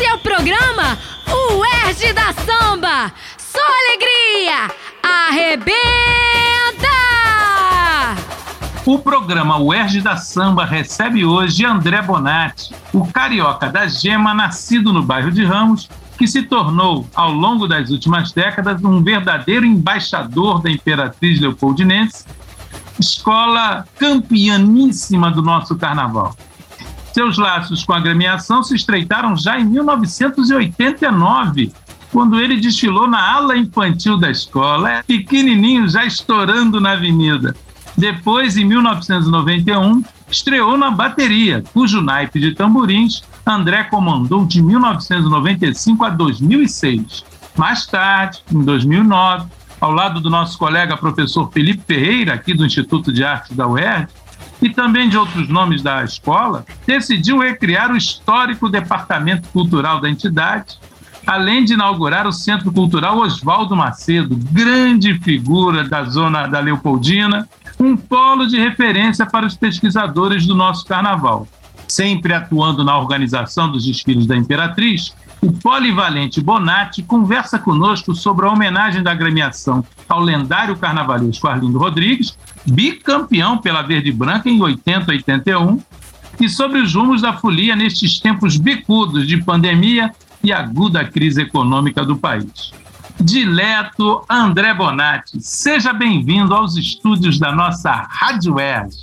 Esse é o programa O Erge da Samba. Só alegria! Arrebenta! O programa UERJ da Samba recebe hoje André Bonatti, o carioca da gema nascido no bairro de Ramos, que se tornou, ao longo das últimas décadas, um verdadeiro embaixador da Imperatriz Leopoldinense, escola campeaníssima do nosso carnaval. Seus laços com a agremiação se estreitaram já em 1989, quando ele desfilou na ala infantil da escola, pequenininho, já estourando na avenida. Depois, em 1991, estreou na bateria, cujo naipe de tamborins André comandou de 1995 a 2006. Mais tarde, em 2009, ao lado do nosso colega professor Felipe Ferreira, aqui do Instituto de Artes da UERJ, e também de outros nomes da escola, decidiu recriar o histórico departamento cultural da entidade, além de inaugurar o Centro Cultural Oswaldo Macedo, grande figura da zona da Leopoldina, um polo de referência para os pesquisadores do nosso carnaval. Sempre atuando na organização dos desfiles da Imperatriz, o polivalente Bonatti conversa conosco sobre a homenagem da agremiação ao lendário carnavalesco Arlindo Rodrigues, bicampeão pela Verde Branca em 80 e 81, sobre os rumos da folia nestes tempos bicudos de pandemia e aguda crise econômica do país. Dileto André Bonatti, seja bem-vindo aos estúdios da nossa Rádio ERG.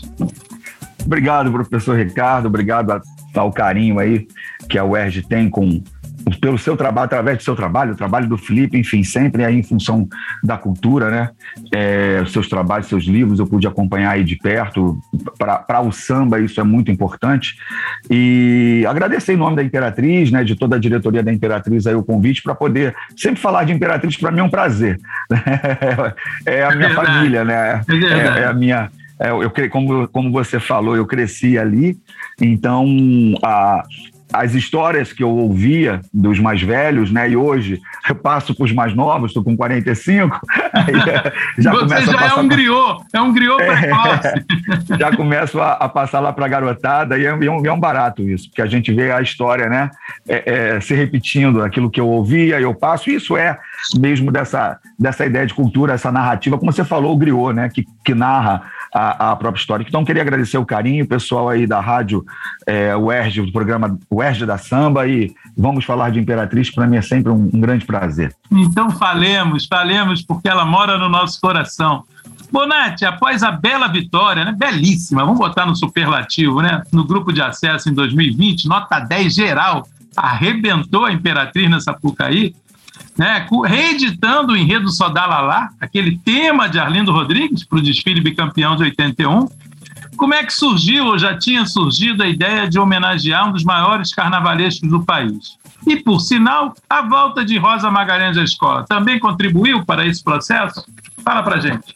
Obrigado, professor Ricardo, obrigado ao carinho aí que a UERJ tem com pelo seu trabalho, através do seu trabalho, o trabalho do Felipe, enfim, sempre aí em função da cultura, né? É, seus trabalhos, seus livros, eu pude acompanhar aí de perto. Para o samba, isso é muito importante. E agradecer em nome da Imperatriz, né, de toda a diretoria da Imperatriz aí o convite para poder sempre falar de Imperatriz, para mim é um prazer. É a minha é família, né? É, é, é a minha. É, eu, como, como você falou, eu cresci ali, então a, as histórias que eu ouvia dos mais velhos, né? E hoje eu passo para os mais novos, estou com 45. Aí já Você já é um griot, é um griot é, Já começo a, a passar lá para a garotada e é, é, um, é um barato isso, porque a gente vê a história, né? É, é, se repetindo, aquilo que eu ouvia, eu passo. Isso é mesmo dessa, dessa ideia de cultura, essa narrativa, como você falou, o griot, né? Que, que narra a, a, própria história. Então, queria agradecer o carinho, o pessoal aí da rádio é, UERJ, do programa UERJ da Samba, e vamos falar de Imperatriz, para mim é sempre um, um grande prazer. Então, falemos, falemos, porque ela mora no nosso coração. Bonatti, após a bela vitória, né, belíssima, vamos botar no superlativo, né, no grupo de acesso em 2020, nota 10 geral, arrebentou a Imperatriz nessa Sapucaí, né, reeditando o enredo Sodalalá, aquele tema de Arlindo Rodrigues para o desfile bicampeão de 81. Como é que surgiu, ou já tinha surgido, a ideia de homenagear um dos maiores carnavalescos do país? E, por sinal, a volta de Rosa Magalhães à escola também contribuiu para esse processo? Fala para gente.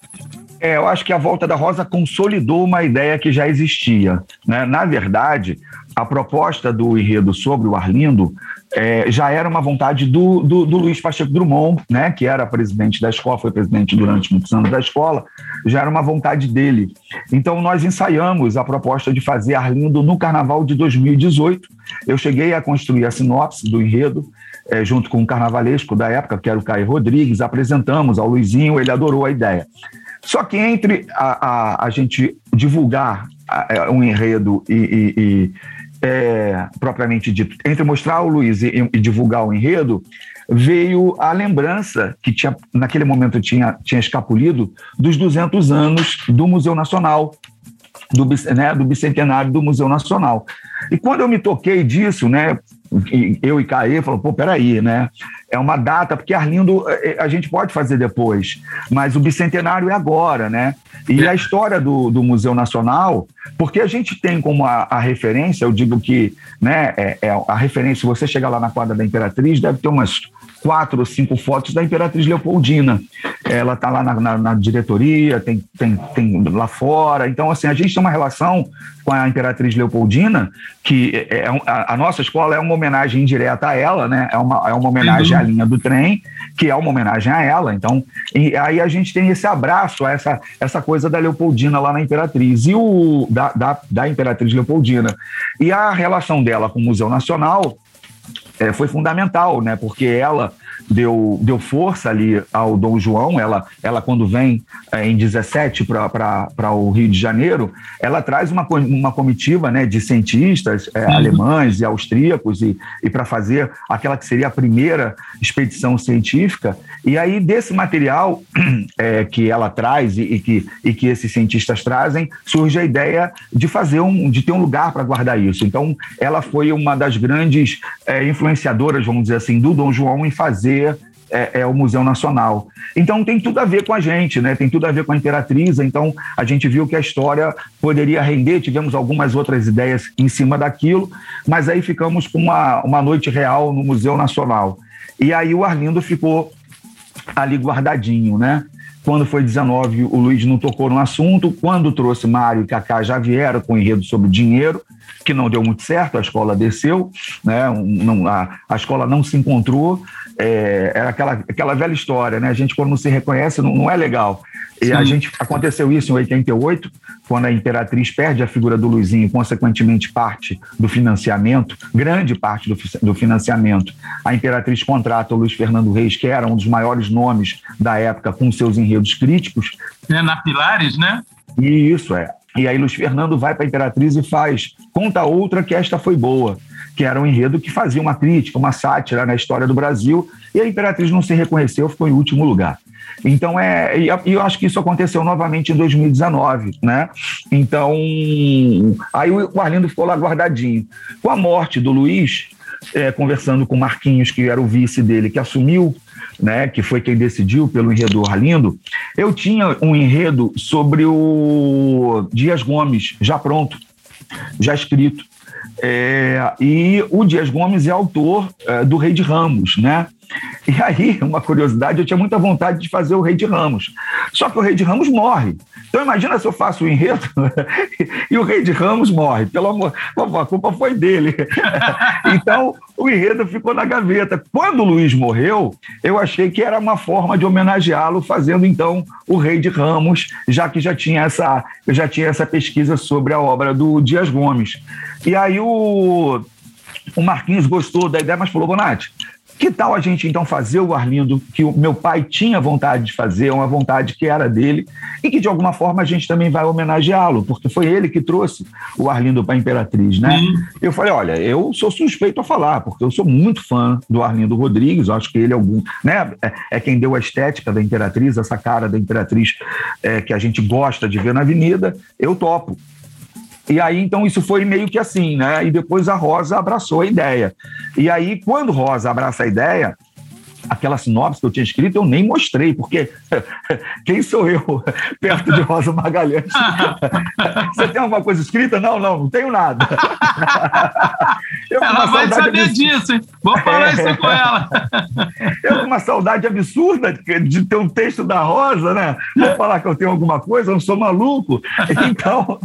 É, eu acho que a volta da Rosa consolidou uma ideia que já existia. Né? Na verdade, a proposta do enredo sobre o Arlindo é, já era uma vontade do, do, do, Luiz Pacheco Drummond, né, que era presidente da escola, foi presidente durante muitos anos da escola, já era uma vontade dele. Então, nós ensaiamos a proposta de fazer Arlindo no Carnaval de 2018. Eu cheguei a construir a sinopse do enredo, é, junto com o carnavalesco da época, que era o Caio Rodrigues, apresentamos ao Luizinho, ele adorou a ideia. Só que entre a, a, a gente divulgar um enredo e, e, e é, propriamente dito, entre mostrar o Luiz e, e, divulgar o enredo, veio a lembrança que tinha naquele momento tinha, tinha escapulido dos 200 anos do Museu Nacional, do, né, do bicentenário do Museu Nacional. E quando eu me toquei disso, né, eu e Caê falou, pô, peraí, né? É uma data, porque Arlindo é, é, a gente pode fazer depois, mas o bicentenário é agora, né? E a história do, do Museu Nacional, porque a gente tem como a, a referência, eu digo que né, é, é a referência, se você chegar lá na quadra da Imperatriz, deve ter umas quatro ou cinco fotos da Imperatriz Leopoldina. Ela está lá na, na, na, diretoria, tem, tem, tem lá fora. Então, assim, a gente tem uma relação com a Imperatriz Leopoldina, que é, é a, a, nossa escola é uma homenagem indireta a ela, né? É uma, é uma homenagem uhum. à linha do trem, que é uma homenagem a ela. Então, e aí a gente tem esse abraço, essa, essa coisa da Leopoldina lá na Imperatriz, e o da, da, da Imperatriz Leopoldina. E a relação dela com o Museu Nacional é, foi fundamental, né? Porque ela deu, deu força ali ao Dom João. Ela, ela quando vem é, em 17 para o Rio de Janeiro, ela traz uma, uma comitiva né, de cientistas é, uhum. alemães e austríacos e, e para fazer aquela que seria a primeira expedição científica. E aí, desse material é, que ela traz e, e, que, e que esses cientistas trazem, surge a ideia de fazer um, de ter um lugar para guardar isso. Então, ela foi uma das grandes é, influenciadoras, vamos dizer assim, do Dom João em fazer é, é, o Museu Nacional. Então tem tudo a ver com a gente, né? Tem tudo a ver com a Imperatriz. Então a gente viu que a história poderia render, tivemos algumas outras ideias em cima daquilo, mas aí ficamos com uma, uma noite real no Museu Nacional. E aí o Arlindo ficou ali guardadinho, né? Quando foi 19, o Luiz não tocou no assunto. Quando trouxe Mário e Cacá já vieram com enredo sobre dinheiro, que não deu muito certo, a escola desceu, né? não, a, a escola não se encontrou. É, era aquela, aquela velha história, né? A gente, quando não se reconhece, não, não é legal. E Sim. a gente aconteceu isso em 88, quando a Imperatriz perde a figura do Luizinho, consequentemente parte do financiamento, grande parte do, do financiamento. A Imperatriz contrata o Luiz Fernando Reis, que era um dos maiores nomes da época, com seus enredos críticos. É, na Pilares, né? E isso é. E aí Luiz Fernando vai para a Imperatriz e faz Conta Outra que esta foi boa, que era um enredo que fazia uma crítica, uma sátira na história do Brasil, e a Imperatriz não se reconheceu, ficou em último lugar. Então, é, e eu acho que isso aconteceu novamente em 2019, né? Então, aí o Arlindo ficou lá guardadinho. Com a morte do Luiz, é, conversando com Marquinhos, que era o vice dele, que assumiu né, que foi quem decidiu pelo enredo Arlindo, eu tinha um enredo sobre o Dias Gomes, já pronto, já escrito. É, e o Dias Gomes é autor é, do Rei de Ramos, né? E aí, uma curiosidade, eu tinha muita vontade de fazer o Rei de Ramos. Só que o Rei de Ramos morre. Então imagina se eu faço o enredo e o Rei de Ramos morre. Pelo amor, a culpa foi dele. Então o enredo ficou na gaveta. Quando o Luiz morreu, eu achei que era uma forma de homenageá-lo, fazendo então o Rei de Ramos, já que já tinha essa, já tinha essa pesquisa sobre a obra do Dias Gomes. E aí o, o Marquinhos gostou da ideia, mas falou, Bonatti, que tal a gente então fazer o Arlindo que o meu pai tinha vontade de fazer, uma vontade que era dele, e que de alguma forma a gente também vai homenageá-lo, porque foi ele que trouxe o Arlindo para a Imperatriz, né? Uhum. Eu falei, olha, eu sou suspeito a falar, porque eu sou muito fã do Arlindo Rodrigues, acho que ele é algum, né? É, é quem deu a estética da Imperatriz, essa cara da Imperatriz é, que a gente gosta de ver na Avenida, eu topo. E aí, então, isso foi meio que assim, né? E depois a Rosa abraçou a ideia. E aí, quando Rosa abraça a ideia, aquela sinopse que eu tinha escrito eu nem mostrei, porque quem sou eu perto de Rosa Magalhães? Você tem alguma coisa escrita? Não, não, não tenho nada. Eu, ela vai saber disso, hein? Vou falar isso com ela. Eu com uma saudade absurda de ter um texto da Rosa, né? Vou falar que eu tenho alguma coisa, eu não sou maluco. Então,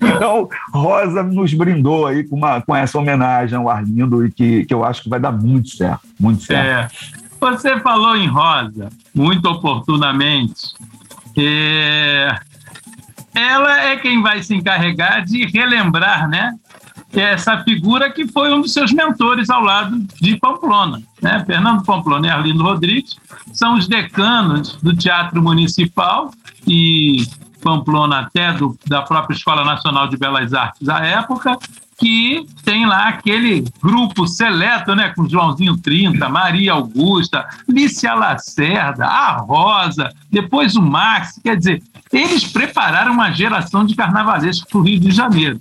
então Rosa nos brindou aí com, uma, com essa homenagem ao Arlindo e que, que eu acho que vai dar muito certo, muito certo. É. Você falou em Rosa, muito oportunamente. É... Ela é quem vai se encarregar de relembrar, né? Essa figura que foi um dos seus mentores ao lado de Pamplona. Né? Fernando Pamplona e Arlindo Rodrigues são os decanos do Teatro Municipal e Pamplona até do, da própria Escola Nacional de Belas Artes à época, que tem lá aquele grupo seleto, né, com Joãozinho 30, Maria Augusta, Lícia Lacerda, a Rosa, depois o Max, quer dizer, eles prepararam uma geração de carnavalescos para o Rio de Janeiro.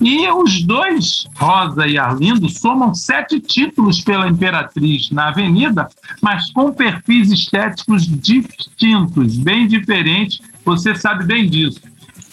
E os dois, Rosa e Arlindo, somam sete títulos pela Imperatriz na Avenida, mas com perfis estéticos distintos, bem diferentes, você sabe bem disso.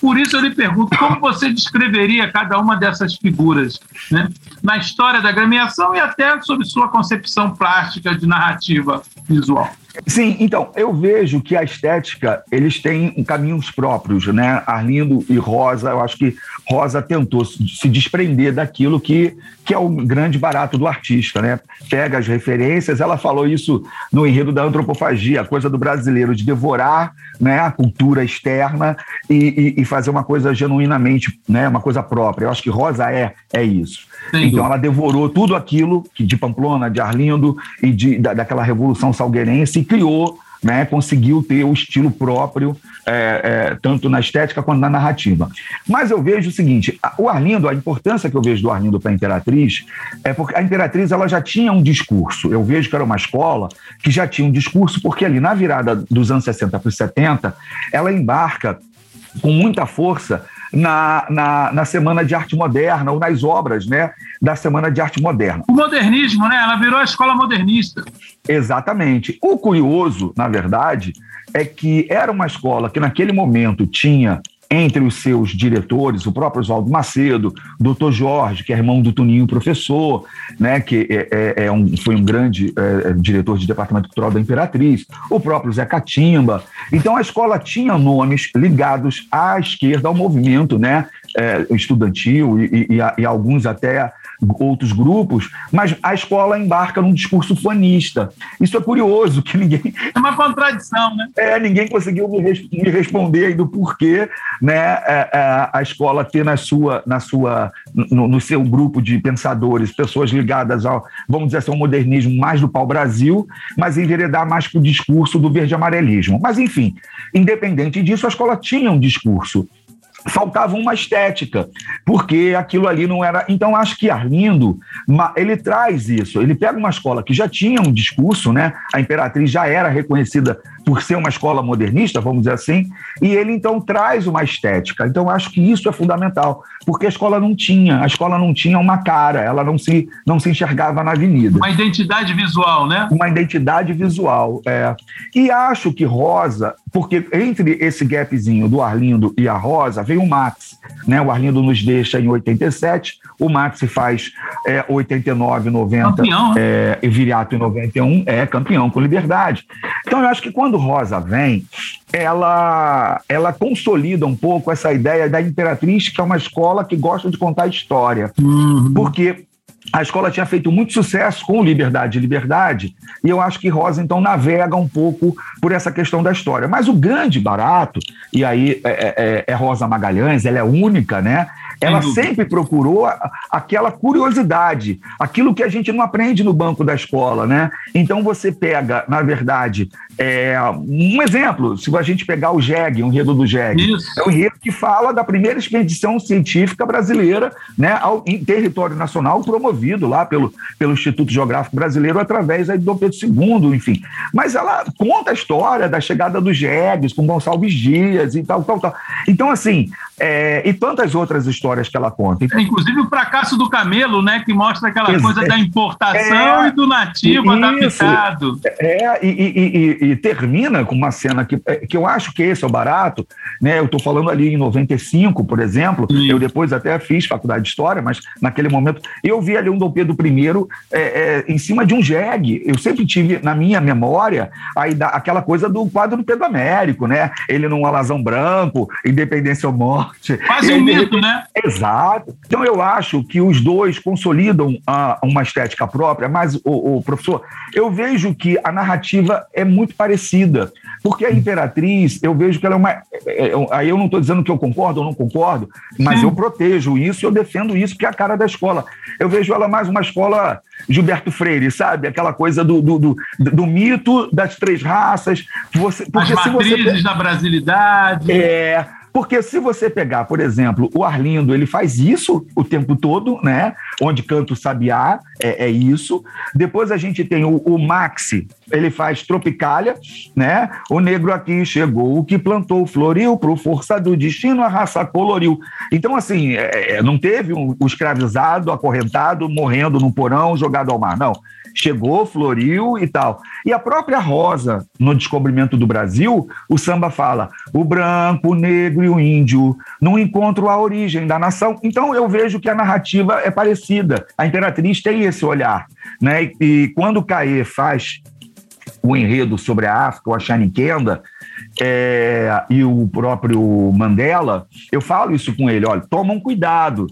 Por isso eu lhe pergunto como você descreveria cada uma dessas figuras né, na história da gremiação e até sobre sua concepção plástica de narrativa visual. Sim, então, eu vejo que a estética, eles têm caminhos próprios, né? Arlindo e Rosa, eu acho que Rosa tentou se desprender daquilo que, que é o grande barato do artista, né? Pega as referências, ela falou isso no enredo da antropofagia, a coisa do brasileiro de devorar né, a cultura externa e, e, e fazer uma coisa genuinamente, né, uma coisa própria. Eu acho que Rosa é, é isso. Sim. Então ela devorou tudo aquilo de Pamplona, de Arlindo e de, da, daquela revolução salgueirense e criou né, conseguiu ter o estilo próprio, é, é, tanto na estética quanto na narrativa. Mas eu vejo o seguinte: o Arlindo, a importância que eu vejo do Arlindo para a Imperatriz é porque a Imperatriz ela já tinha um discurso. Eu vejo que era uma escola que já tinha um discurso, porque ali na virada dos anos 60 para os 70, ela embarca com muita força na, na, na, Semana de Arte Moderna, ou nas obras né, da Semana de Arte Moderna. O modernismo, né? Ela virou a escola modernista. Exatamente. O curioso, na verdade, é que era uma escola que naquele momento tinha entre os seus diretores, o próprio Oswaldo Macedo, doutor Jorge, que é irmão do Toninho professor, né, que é, é, é um, foi um grande é, é, diretor de departamento cultural da Imperatriz, o próprio Zé Catimba. Então a escola tinha nomes ligados à esquerda, ao movimento né, é, estudantil e, e, e, alguns até outros grupos, mas a escola embarca num discurso fanista. Isso é curioso, que ninguém. É uma contradição, né? É, ninguém conseguiu me, res... me responder aí do porquê né, é, é, a escola ter na sua, na sua, no, no, seu grupo de pensadores, pessoas ligadas ao, vamos dizer assim, ao modernismo mais do pau-brasil, mas enveredar mais para o discurso do verde-amarelismo. Mas, enfim, independente disso, a escola tinha um discurso faltava uma estética, porque aquilo ali não era. Então, acho que Arlindo, ele traz isso. Ele pega uma escola que já tinha um discurso, né? A Imperatriz já era reconhecida por ser uma escola modernista, vamos dizer assim, e ele então traz uma estética. Então, acho que isso é fundamental, porque a escola não tinha, a escola não tinha uma cara, ela não se, não se enxergava na avenida. Uma identidade visual, né? Uma identidade visual, é. E acho que Rosa, porque entre esse gapzinho do Arlindo e a Rosa, veio o Max. Né? O Arlindo nos deixa em 87, o Max faz é, 89, 90, campeão, né? é, Viriato em 91, é campeão com liberdade. Então eu acho que quando Rosa vem, ela, ela consolida um pouco essa ideia da Imperatriz, que é uma escola que gosta de contar história. Uhum. Porque a escola tinha feito muito sucesso com Liberdade e Liberdade, e eu acho que Rosa, então, navega um pouco por essa questão da história. Mas o grande barato, e aí é, é, é, é Rosa Magalhães, ela é única, né? Ela sempre procurou aquela curiosidade, aquilo que a gente não aprende no banco da escola, né? Então você pega, na verdade, é, um exemplo, se a gente pegar o JEG, o enredo do JEG, Isso. é um enredo que fala da primeira expedição científica brasileira né, ao, em território nacional, promovido lá pelo, pelo Instituto Geográfico Brasileiro através aí, do Dom Pedro II, enfim. Mas ela conta a história da chegada dos jegues com Gonçalves Dias e tal, tal, tal. Então, assim, é, e tantas outras histórias que ela conta. É, inclusive o fracasso do camelo, né, que mostra aquela coisa da importação é, e do nativo isso, adaptado. É, e, e, e, e, termina com uma cena que, é, que eu acho que esse é o barato, né? Eu estou falando ali em 95, por exemplo, Sim. eu depois até fiz faculdade de História, mas naquele momento eu vi ali um Dom Pedro I é, é, em cima de um jegue. Eu sempre tive na minha memória aí da, aquela coisa do quadro do Pedro Américo, né? Ele num alazão branco, independência ou morte, morte. Quase um mito, né? Exato. Então eu acho que os dois consolidam a, uma estética própria, mas, o, o, professor, eu vejo que a narrativa é muito parecida. Porque a Imperatriz, eu vejo que ela é uma. É, é, aí eu não estou dizendo que eu concordo ou não concordo, mas Sim. eu protejo isso e eu defendo isso, que é a cara da escola. Eu vejo ela mais uma escola Gilberto Freire, sabe? Aquela coisa do, do, do, do mito das três raças. Você, porque As matrizes você... da brasilidade. É porque se você pegar, por exemplo, o Arlindo, ele faz isso o tempo todo, né? Onde canta o sabiá, é, é isso. Depois a gente tem o, o, Maxi, ele faz Tropicália, né? O negro aqui chegou, o que plantou floriu, pro força do destino a raça coloriu. Então, assim, é, é não teve um, o escravizado, acorrentado, morrendo no porão, jogado ao mar, não chegou, floriu e tal. E a própria Rosa, no descobrimento do Brasil, o samba fala: o branco, o negro e o índio, num encontro a origem da nação. Então eu vejo que a narrativa é parecida. A Imperatriz tem esse olhar. Né? E, quando Caê faz o enredo sobre a África, o Ashaniquenda, é, e o próprio Mandela, eu falo isso com ele: olha, tomam cuidado,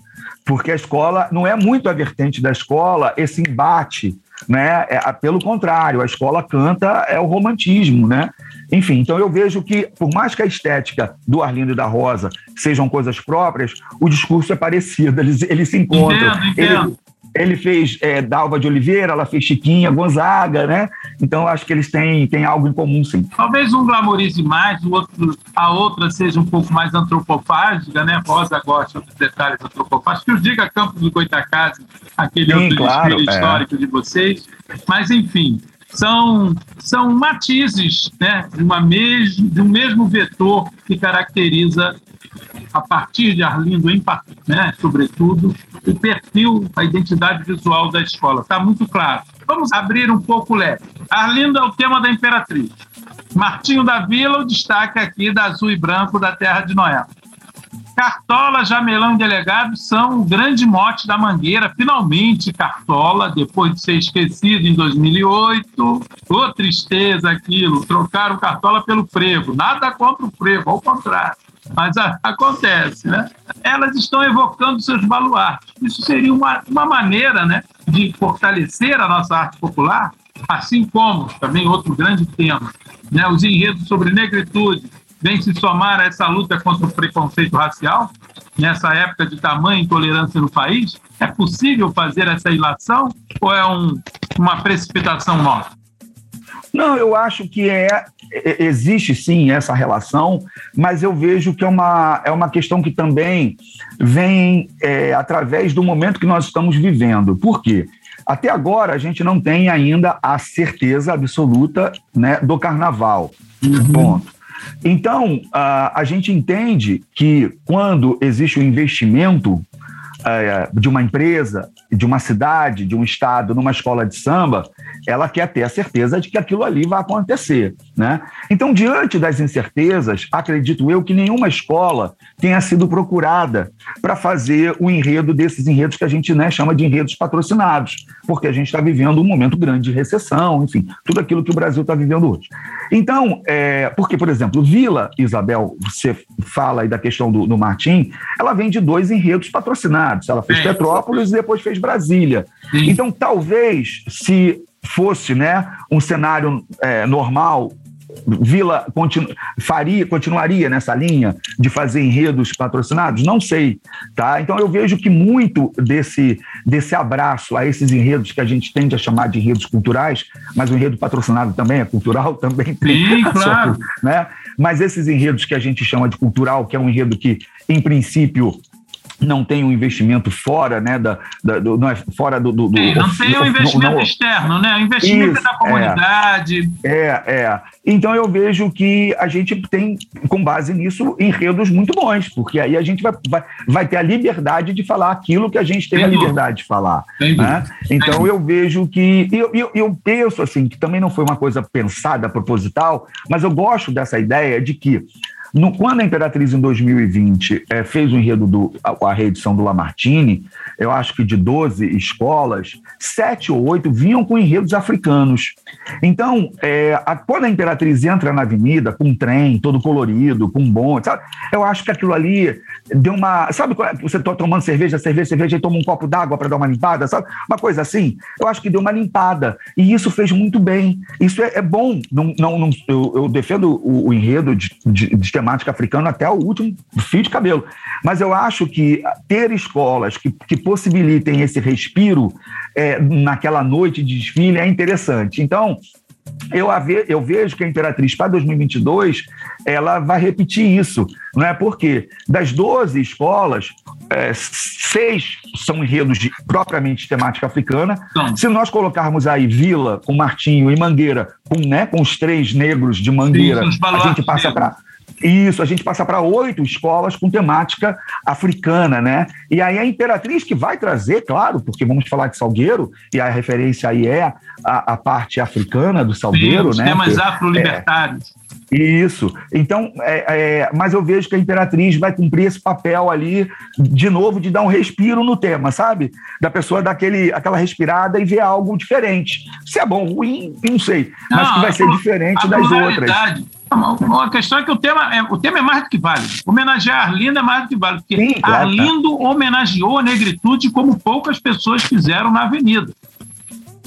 porque a escola não é muito a vertente da escola esse embate né? É, pelo contrário, a escola canta é o romantismo, né? Enfim, então eu vejo que, por mais que a estética do Arlindo e da Rosa sejam coisas próprias, o discurso é parecido, eles, eles se encontram. Entendo, entendo. Ele, fez é, Dalva de Oliveira, ela fez Chiquinha, Gonzaga, né? Então acho que eles têm, têm algo em comum, sim. Talvez um glamorize mais, o outro, a outra seja um pouco mais antropofágica, né? Rosa gosta dos detalhes antropofágicos. Diga Campos do Goitacazes, aquele sim, outro claro, é. histórico de vocês. Mas, enfim, são, são matizes né, de, uma mes, de um mesmo vetor que caracteriza a partir de Arlindo, em, né, sobretudo, o perfil, a identidade visual da escola. Está muito claro. Vamos abrir um pouco o leque. Arlindo é o tema da Imperatriz. Martinho da Vila, o destaque aqui da Azul e Branco da Terra de Noé. Cartola, Jamelão e Delegado são o grande mote da Mangueira. Finalmente, Cartola, depois de ser esquecido em 2008. Ô, tristeza aquilo. Trocaram Cartola pelo Frevo. Nada contra o Frevo, ao contrário mas a, acontece, né? Elas estão evocando seus baluartes. Isso seria uma, uma maneira, né, de fortalecer a nossa arte popular, assim como também outro grande tema, né, os enredos sobre negritude vêm se somar a essa luta contra o preconceito racial nessa época de tamanha intolerância no país. É possível fazer essa ilação ou é um, uma precipitação nossa? Não, eu acho que é, é, existe sim essa relação, mas eu vejo que é uma, é uma questão que também vem é, através do momento que nós estamos vivendo. Por quê? Até agora a gente não tem ainda a certeza absoluta né, do carnaval. Uhum. Ponto. Então, a, a gente entende que quando existe o um investimento é, de uma empresa, de uma cidade, de um estado, numa escola de samba, ela quer ter a certeza de que aquilo ali vai acontecer. Né? Então, diante das incertezas, acredito eu que nenhuma escola tenha sido procurada para fazer o enredo desses enredos que a gente né, chama de enredos patrocinados, porque a gente está vivendo um momento grande de recessão, enfim, tudo aquilo que o Brasil está vivendo hoje. Então, é, porque, por exemplo, Vila Isabel, você fala aí da questão do, do Martim, ela vem de dois enredos patrocinados. Ela fez é. Petrópolis e depois fez Brasília. Sim. Então, talvez, se fosse né, um cenário é, normal, Vila continu, faria, continuaria nessa linha de fazer enredos patrocinados? Não sei, tá? Então eu vejo que muito desse, desse abraço a esses enredos que a gente tende a chamar de enredos culturais, mas o enredo patrocinado também é cultural, também tem. Sim, claro. né? Mas esses enredos que a gente chama de cultural, que é um enredo que, em princípio, não tem um investimento fora, né, da, da do, não é fora do, do, Sim, não tem um investimento não, externo, né, o investimento isso, é da comunidade. É, é, Então eu vejo que a gente tem, com base nisso, enredos muito bons, porque aí a gente vai, vai, vai ter a liberdade de falar aquilo que a gente tem a liberdade de falar. Né? Então eu vejo que eu, eu, eu penso assim que também não foi uma coisa pensada proposital, mas eu gosto dessa ideia de que no, quando a Imperatriz, em 2020, é, fez o enredo do a, a reedição do Lamartine, eu acho que de 12 escolas, sete ou oito vinham com enredos africanos. Então, é, a, quando a Imperatriz entra na avenida com um trem todo colorido, com um bonde, sabe? eu acho que aquilo ali deu uma. Sabe quando você está tomando cerveja, cerveja, cerveja e toma um copo d'água para dar uma limpada, sabe? Uma coisa assim. Eu acho que deu uma limpada. E isso fez muito bem. Isso é, é bom. Não, não, não eu, eu, defendo o, o enredo de, de, de temática africana até o último fio de cabelo. Mas eu acho que ter escolas que, que possibilitem esse respiro é, naquela noite de desfile é interessante. Então, eu, eu vejo que a Imperatriz para 2022 ela vai repetir isso, não é? Porque das 12 escolas, é, seis são enredos de, propriamente temática africana. Se nós colocarmos aí Vila com Martinho e Mangueira com, né, com os três negros de Mangueira, Sim, a gente passa para isso, a gente passa para oito escolas com temática africana, né? E aí a Imperatriz que vai trazer, claro, porque vamos falar de Salgueiro, e a referência aí é a, a parte africana do Salgueiro, Sim, né? temas afro-libertários. É, isso. Então, é, é, mas eu vejo que a Imperatriz vai cumprir esse papel ali, de novo, de dar um respiro no tema, sabe? Da pessoa dar aquele, aquela respirada e ver algo diferente. Se é bom, ruim, não sei, mas não, que vai ser diferente das outras A questão é que o tema é, o tema é mais do que válido. Homenagear Arlindo é mais do que válido, porque Sim, claro, Arlindo homenageou a negritude como poucas pessoas fizeram na Avenida.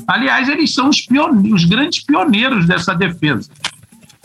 Aliás, eles são os, os grandes pioneiros dessa defesa.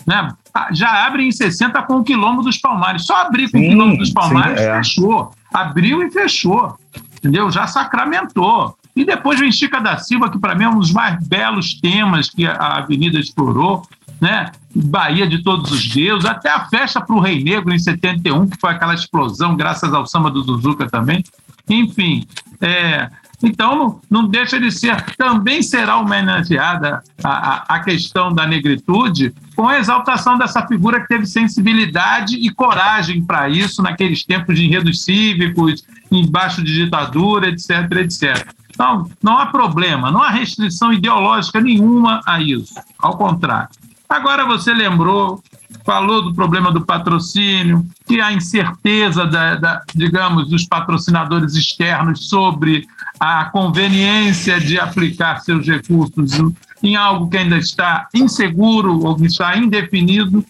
Né? Já abrem em 60 com o Quilombo dos Palmares. Só abrir com sim, o Quilombo dos Palmares sim, é. fechou. Abriu e fechou. Entendeu? Já sacramentou. E depois vem Chica da Silva, que para mim é um dos mais belos temas que a Avenida explorou, né? Bahia de Todos os Deuses, até a festa para o Rei Negro em 71, que foi aquela explosão, graças ao samba do Zuzuca também. Enfim, é, então não deixa de ser, também será homenageada a, a, a, questão da negritude com a exaltação dessa figura que teve sensibilidade e coragem para isso naqueles tempos de enredos cívicos, embaixo de ditadura, etc, etc. Então, não há problema, não há restrição ideológica nenhuma a isso, ao contrário. Agora você lembrou, falou do problema do patrocínio, que a incerteza, da, da, digamos, dos patrocinadores externos sobre a conveniência de aplicar seus recursos em algo que ainda está inseguro ou que está indefinido.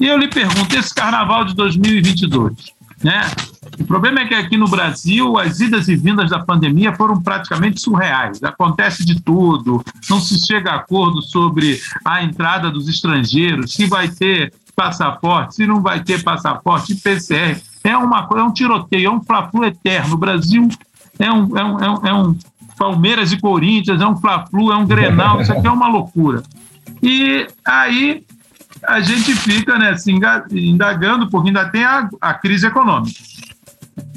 E eu lhe pergunto, esse carnaval de 2022, né? O problema é que aqui no Brasil as idas e vindas da pandemia foram praticamente surreais. Acontece de tudo, não se chega a acordo sobre a entrada dos estrangeiros, se vai ter passaporte, se não vai ter passaporte, PCR. É, uma, é um tiroteio, é um fla eterno. O Brasil é um, é, um, é, um, é um Palmeiras e Corinthians, é um Fla-Flu, é um Grenal, isso aqui é uma loucura. E aí a gente fica né, se indagando, porque ainda tem a, a crise econômica.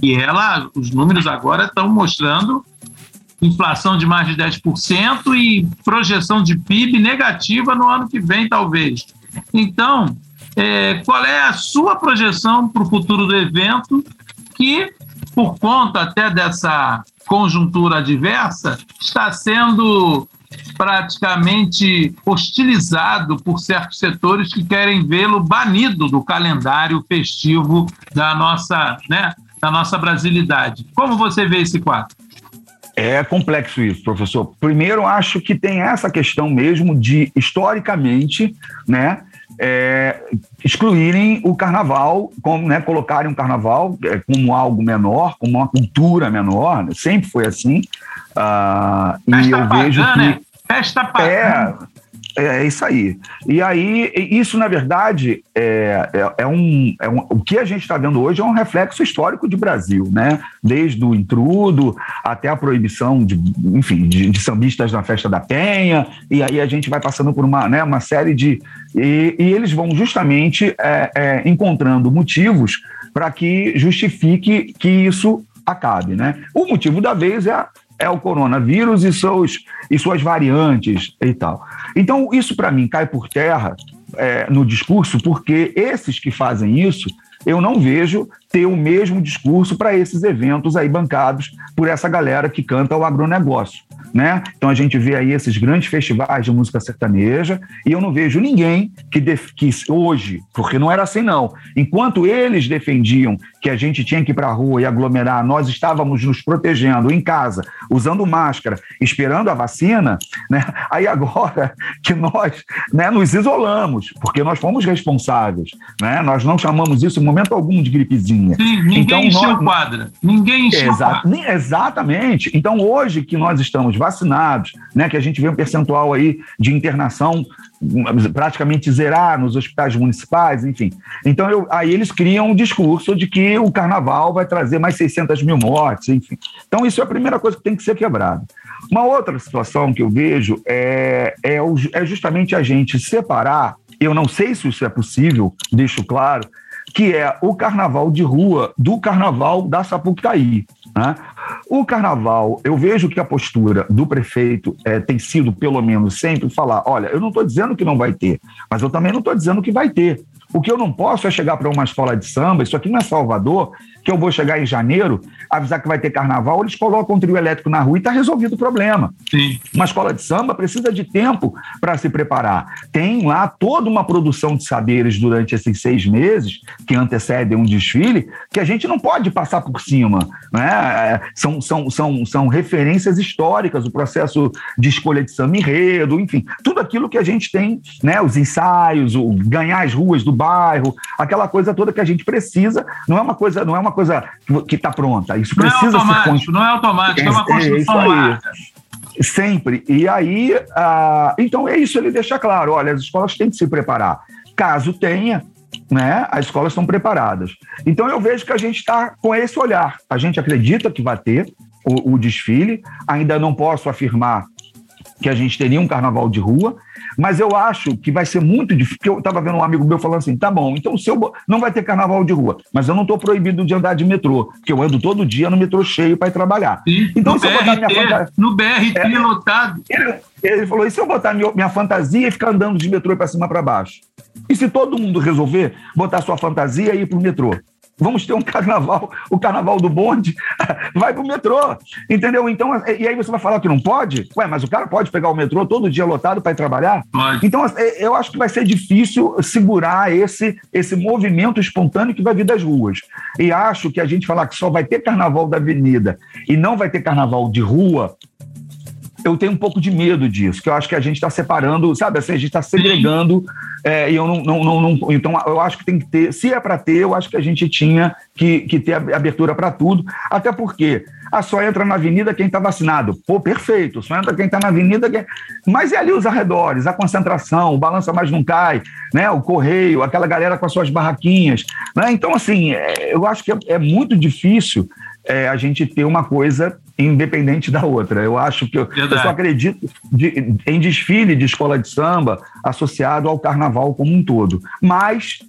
E ela, os números agora estão mostrando inflação de mais de 10% e projeção de PIB negativa no ano que vem, talvez. Então, é, qual é a sua projeção para o futuro do evento que, por conta até dessa conjuntura adversa, está sendo praticamente hostilizado por certos setores que querem vê-lo banido do calendário festivo da nossa, né, da nossa brasilidade. Como você vê esse quadro? É complexo isso, professor. Primeiro, acho que tem essa questão mesmo de, historicamente, né, é, excluírem o carnaval, como, né, colocarem o carnaval é, como algo menor, como uma cultura menor, né, sempre foi assim. Uh, e eu vejo que. Né? Festa pagã. É, é, é isso aí. E aí, isso, na verdade, é, é, é um, é um, o que a gente está vendo hoje é um reflexo histórico de Brasil, né? Desde o intrudo até a proibição de, enfim, de, de sambistas na festa da Penha, e aí a gente vai passando por uma, né, uma série de. E, e eles vão justamente é, é, encontrando motivos para que justifique que isso acabe, né? O motivo da vez é é o coronavírus e, seus, e suas variantes e tal. Então, isso para mim cai por terra é, no discurso, porque esses que fazem isso, eu não vejo ter o mesmo discurso para esses eventos aí bancados por essa galera que canta o agronegócio né? Então a gente vê aí esses grandes festivais de música sertaneja e eu não vejo ninguém que, que hoje, porque não era assim não, enquanto eles defendiam que a gente tinha que ir para a rua e aglomerar, nós estávamos nos protegendo em casa, usando máscara, esperando a vacina, né? Aí agora que nós, né, nos isolamos, porque nós fomos responsáveis, né? Nós não chamamos isso em momento algum de gripezinha. Sim, ninguém então, encheu nós... quadra. Ninguém encheu Exa... quadra. Exatamente. Então hoje que nós estamos vacinados, né, que a gente vê um percentual aí de internação praticamente zerar nos hospitais municipais, enfim. Então, eu, aí eles criam um discurso de que o carnaval vai trazer mais 600 mil mortes, enfim. Então, isso é a primeira coisa que tem que ser quebrada. Uma outra situação que eu vejo é, é, é justamente a gente separar, eu não sei se isso é possível, deixo claro, que é o carnaval de rua do carnaval da Sapucaí. Né? O carnaval, eu vejo que a postura do prefeito é, tem sido, pelo menos, sempre falar: olha, eu não estou dizendo que não vai ter, mas eu também não estou dizendo que vai ter. O que eu não posso é chegar para uma escola de samba, isso aqui não é Salvador, que eu vou chegar em janeiro, avisar que vai ter carnaval, eles colocam um trio elétrico na rua e está resolvido o problema. Sim. Uma escola de samba precisa de tempo para se preparar. Tem lá toda uma produção de saberes durante esses seis meses que antecedem um desfile que a gente não pode passar por cima. Né? É, são, são, são, são referências históricas, o processo de escolha de samba enredo, enfim, tudo aquilo que a gente tem, né? os ensaios, o ganhar as ruas do bairro, aquela coisa toda que a gente precisa, não é uma coisa, não é uma coisa que está pronta. Isso não é precisa é automático, ser não é automático, é, é uma construção é, Sempre. E aí, ah, então é isso, ele deixa claro: olha, as escolas têm que se preparar. Caso tenha, né, as escolas estão preparadas. Então eu vejo que a gente está com esse olhar. A gente acredita que vai ter o, o desfile, ainda não posso afirmar que a gente teria um carnaval de rua, mas eu acho que vai ser muito difícil. Eu estava vendo um amigo meu falando assim: tá bom, então se eu não vai ter carnaval de rua, mas eu não estou proibido de andar de metrô, porque eu ando todo dia no metrô cheio para ir trabalhar. Sim, então, se BRT, eu botar minha fantasia. No BRT é, lotado. Ele, ele, falou: e se eu botar minha, minha fantasia e ficar andando de metrô para cima para baixo? E se todo mundo resolver botar sua fantasia e ir para o metrô? Vamos ter um carnaval, o carnaval do bonde, vai pro metrô, entendeu? Então, e aí você vai falar que não pode? Ué, mas o cara pode pegar o metrô todo dia lotado para ir trabalhar? Pode. Então, é, eu acho que vai ser difícil segurar esse, esse movimento espontâneo que vai vir das ruas. E acho que a gente falar que só vai ter carnaval da avenida e não vai ter carnaval de rua, eu tenho um pouco de medo disso, que eu acho que a gente está separando, sabe assim, a gente está segregando, é, e eu não, não, não, não, Então, eu acho que tem que ter, se é para ter, eu acho que a gente tinha que, que ter abertura para tudo, até porque ah, só entra na avenida quem está vacinado. Pô, perfeito, só entra quem está na avenida. Quem... Mas é ali os arredores, a concentração, o balança mais não cai, né? o correio, aquela galera com as suas barraquinhas. Né? Então, assim, é, eu acho que é, é muito difícil é, a gente ter uma coisa independente da outra. Eu acho que eu, eu só acredito de, em desfile de escola de samba associado ao carnaval como um todo. Mas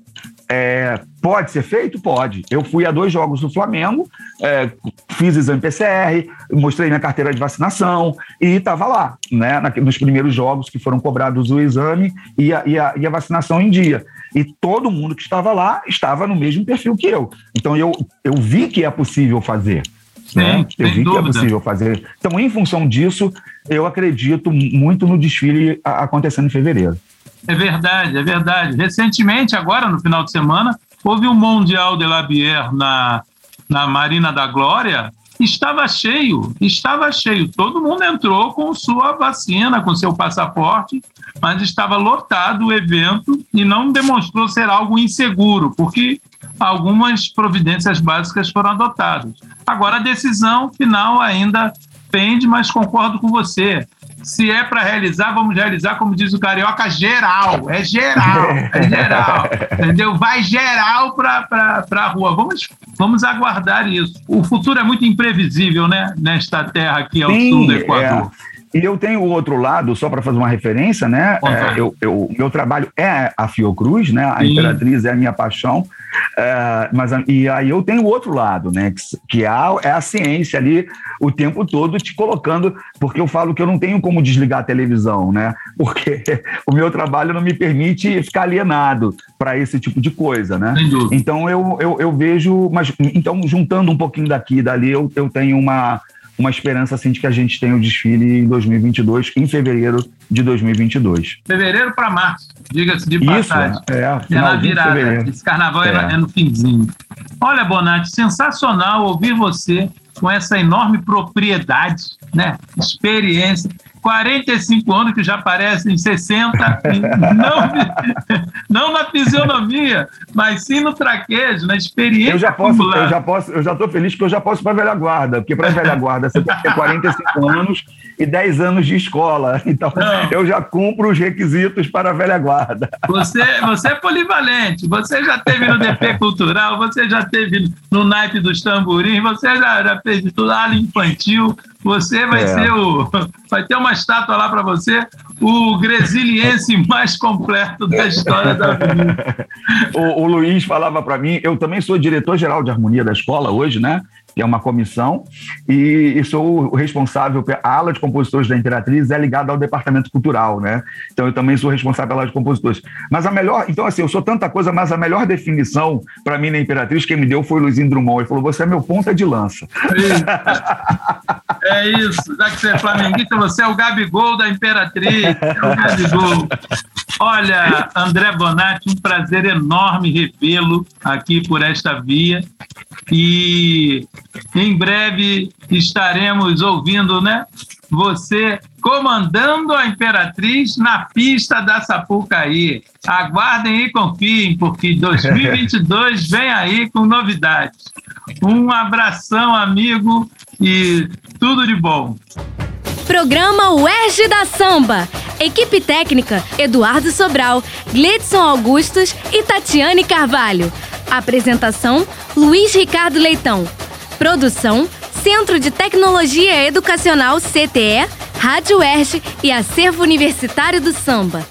é, pode ser feito? Pode. Eu fui a dois jogos do Flamengo, é, fiz exame PCR, mostrei minha carteira de vacinação e estava lá, né, nos primeiros jogos que foram cobrados o exame e a, e a, e a vacinação em dia. E todo mundo que estava lá estava no mesmo perfil que eu. Então eu, eu vi que é possível fazer. Né? Eu vi dúvida. que é possível fazer. Então, em função disso, eu acredito muito no desfile acontecendo em fevereiro. É verdade, é verdade. Recentemente, agora no final de semana, houve um Mundial de la Bière na, na Marina da Glória. Estava cheio, estava cheio. Todo mundo entrou com sua vacina, com seu passaporte, mas estava lotado o evento e não demonstrou ser algo inseguro, porque algumas providências básicas foram adotadas. Agora, a decisão final ainda pende, mas concordo com você. Se é para realizar, vamos realizar, como diz o carioca, geral. É geral, é geral. entendeu? Vai geral para a rua. Vamos, vamos aguardar isso. O futuro é muito imprevisível, né? Nesta terra aqui ao Sim, sul do Equador. É. E eu tenho o outro lado, só para fazer uma referência, né? É, eu, eu, meu trabalho é a Fiocruz, né? A Sim. Imperatriz é a minha paixão. É, mas, e aí eu tenho o outro lado, né? Que, que é, a, é a ciência ali o tempo todo te colocando, porque eu falo que eu não tenho como desligar a televisão, né? Porque o meu trabalho não me permite ficar alienado para esse tipo de coisa, né? Então eu, eu, eu vejo, mas então juntando um pouquinho daqui e dali, eu, eu tenho uma uma esperança assim de que a gente tenha o desfile em 2022, em fevereiro de 2022. Fevereiro para março, diga-se de passagem. Isso, é, é na virada. Esse carnaval é. é no finzinho. Olha, Bonatti, sensacional ouvir você com essa enorme propriedade, né? experiência 45 anos, que já parecem 60, não, não na fisionomia, mas sim no traquejo, na experiência. Eu já posso, eu já posso, eu já estou feliz porque eu já posso para a velha guarda, porque para a velha guarda você tem que ter 45 anos e 10 anos de escola. Então não. eu já cumpro os requisitos para a velha guarda. Você, você é polivalente, você já teve no DP Cultural, você já teve no naipe dos tamborins, você já, já fez tudo, ala infantil, você vai é. ser o. Vai ter uma estátua lá para você. o gresiliense mais completo da história da vida. o, o Luiz falava para mim, eu também sou diretor-geral de harmonia da escola hoje, né? que é uma comissão, e, e sou o responsável, a ala de compositores da Imperatriz é ligada ao departamento cultural, né? Então eu também sou responsável pela ala de compositores. Mas a melhor, então assim, eu sou tanta coisa, mas a melhor definição para mim na Imperatriz, quem me deu foi o Luizinho Drummond. Ele falou: você é meu ponta de lança. É isso, já que você é flamenguista, você é o Gabigol da Imperatriz, é o Gabigol. Olha, André Bonatti, um prazer enorme revê-lo aqui por esta via. E em breve estaremos ouvindo, né? Você comandando a Imperatriz na pista da Sapucaí. Aguardem e confiem, porque 2022 vem aí com novidades. Um abração, amigo, e tudo de bom. Programa UERJ da Samba. Equipe técnica: Eduardo Sobral, Gledson Augustos e Tatiane Carvalho. Apresentação: Luiz Ricardo Leitão. Produção: Centro de Tecnologia Educacional CTE, Rádio UERJ e Acervo Universitário do Samba.